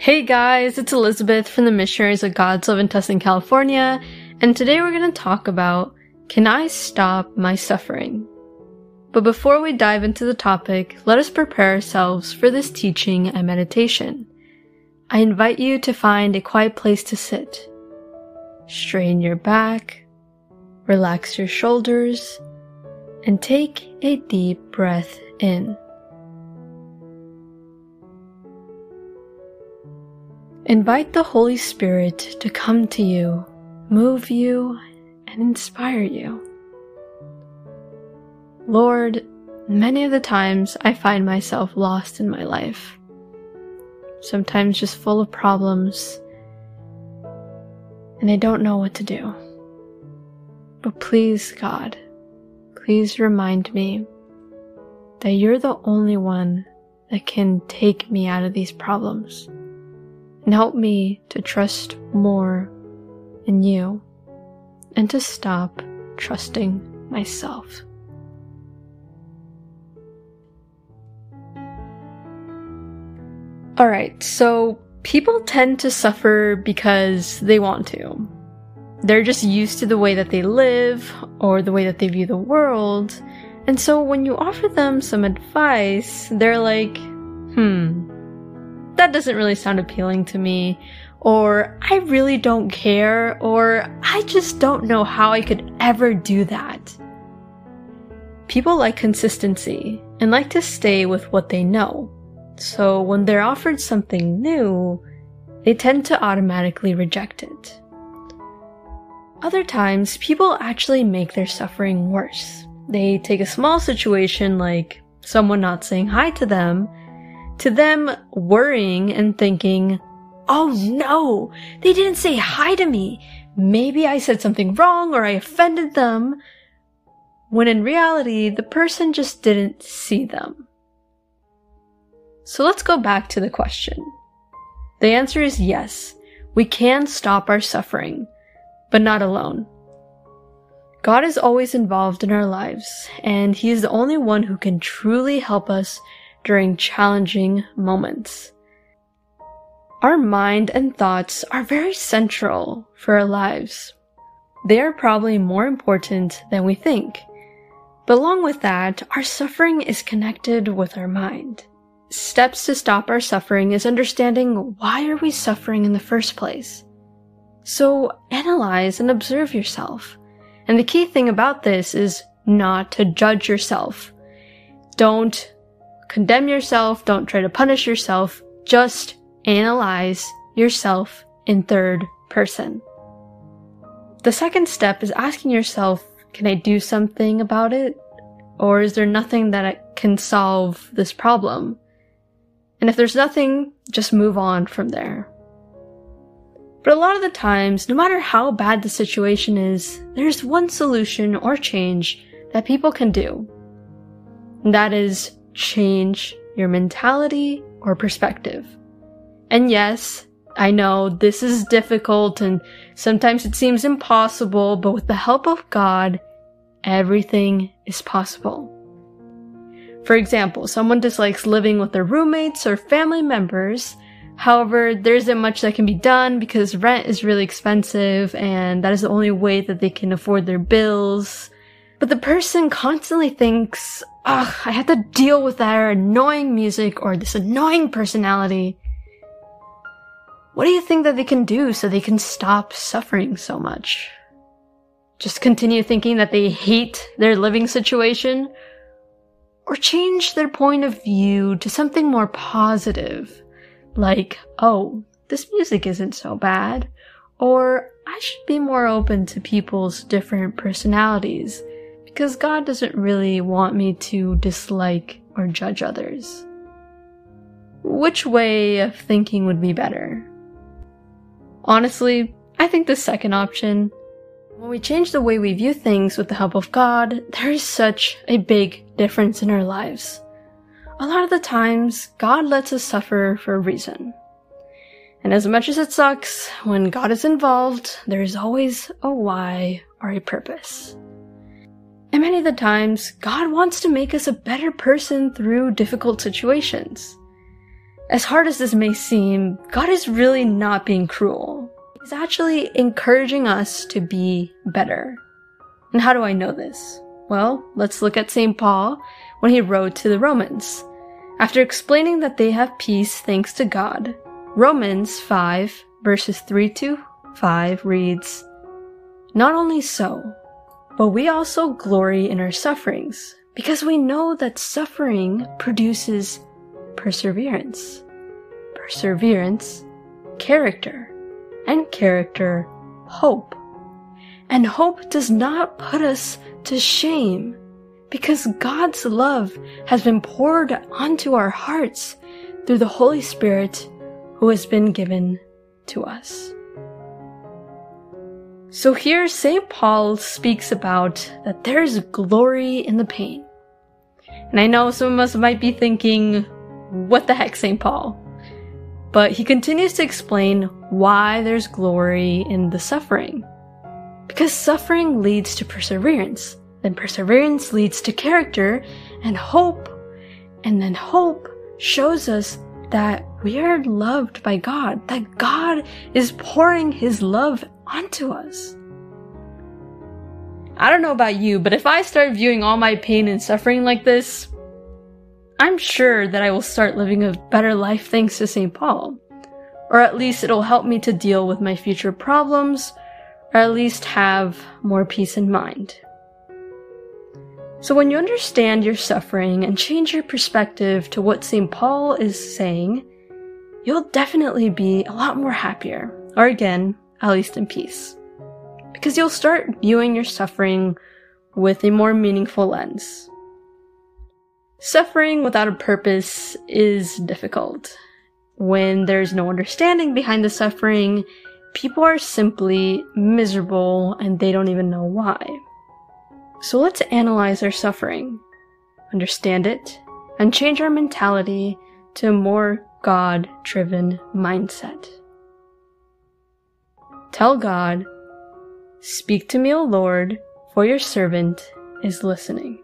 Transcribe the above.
Hey guys, it's Elizabeth from the Missionaries of God's Love in Tustin, California, and today we're going to talk about Can I Stop My Suffering? But before we dive into the topic, let us prepare ourselves for this teaching and meditation. I invite you to find a quiet place to sit. Strain your back, relax your shoulders, and take a deep breath in. Invite the Holy Spirit to come to you, move you, and inspire you. Lord, many of the times I find myself lost in my life. Sometimes just full of problems, and I don't know what to do. But please, God, please remind me that you're the only one that can take me out of these problems and help me to trust more in you and to stop trusting myself. Alright, so people tend to suffer because they want to. They're just used to the way that they live or the way that they view the world. And so when you offer them some advice, they're like, hmm, that doesn't really sound appealing to me, or I really don't care, or I just don't know how I could ever do that. People like consistency and like to stay with what they know. So when they're offered something new, they tend to automatically reject it. Other times, people actually make their suffering worse. They take a small situation like someone not saying hi to them to them worrying and thinking, oh no, they didn't say hi to me. Maybe I said something wrong or I offended them. When in reality, the person just didn't see them. So let's go back to the question. The answer is yes, we can stop our suffering, but not alone. God is always involved in our lives, and He is the only one who can truly help us during challenging moments. Our mind and thoughts are very central for our lives. They are probably more important than we think. But along with that, our suffering is connected with our mind. Steps to stop our suffering is understanding why are we suffering in the first place. So analyze and observe yourself. And the key thing about this is not to judge yourself. Don't condemn yourself, don't try to punish yourself, just analyze yourself in third person. The second step is asking yourself, can I do something about it? Or is there nothing that can solve this problem? And if there's nothing, just move on from there. But a lot of the times, no matter how bad the situation is, there's one solution or change that people can do. And that is change your mentality or perspective. And yes, I know this is difficult and sometimes it seems impossible, but with the help of God, everything is possible. For example, someone dislikes living with their roommates or family members. However, there isn't much that can be done because rent is really expensive and that is the only way that they can afford their bills. But the person constantly thinks, ugh, I have to deal with their annoying music or this annoying personality. What do you think that they can do so they can stop suffering so much? Just continue thinking that they hate their living situation? Or change their point of view to something more positive? Like, oh, this music isn't so bad. Or I should be more open to people's different personalities because God doesn't really want me to dislike or judge others. Which way of thinking would be better? Honestly, I think the second option. When we change the way we view things with the help of God, there is such a big difference in our lives. A lot of the times, God lets us suffer for a reason. And as much as it sucks, when God is involved, there is always a why or a purpose. And many of the times, God wants to make us a better person through difficult situations. As hard as this may seem, God is really not being cruel. He's actually encouraging us to be better. And how do I know this? Well, let's look at St. Paul when he wrote to the Romans. After explaining that they have peace thanks to God, Romans 5 verses 3 to 5 reads, Not only so, but we also glory in our sufferings, because we know that suffering produces perseverance. Perseverance, character, and character, hope. And hope does not put us to shame, because God's love has been poured onto our hearts through the Holy Spirit who has been given to us. So here St. Paul speaks about that there's glory in the pain. And I know some of us might be thinking, what the heck, St. Paul? But he continues to explain why there's glory in the suffering. Because suffering leads to perseverance, then perseverance leads to character and hope, and then hope shows us that we are loved by God, that God is pouring His love onto us. I don't know about you, but if I start viewing all my pain and suffering like this, I'm sure that I will start living a better life thanks to St. Paul. Or at least it'll help me to deal with my future problems, or at least have more peace in mind. So when you understand your suffering and change your perspective to what St. Paul is saying, you'll definitely be a lot more happier, or again, at least in peace. Because you'll start viewing your suffering with a more meaningful lens. Suffering without a purpose is difficult. When there's no understanding behind the suffering, people are simply miserable and they don't even know why. So let's analyze our suffering, understand it, and change our mentality to a more God driven mindset. Tell God, Speak to me, O Lord, for your servant is listening.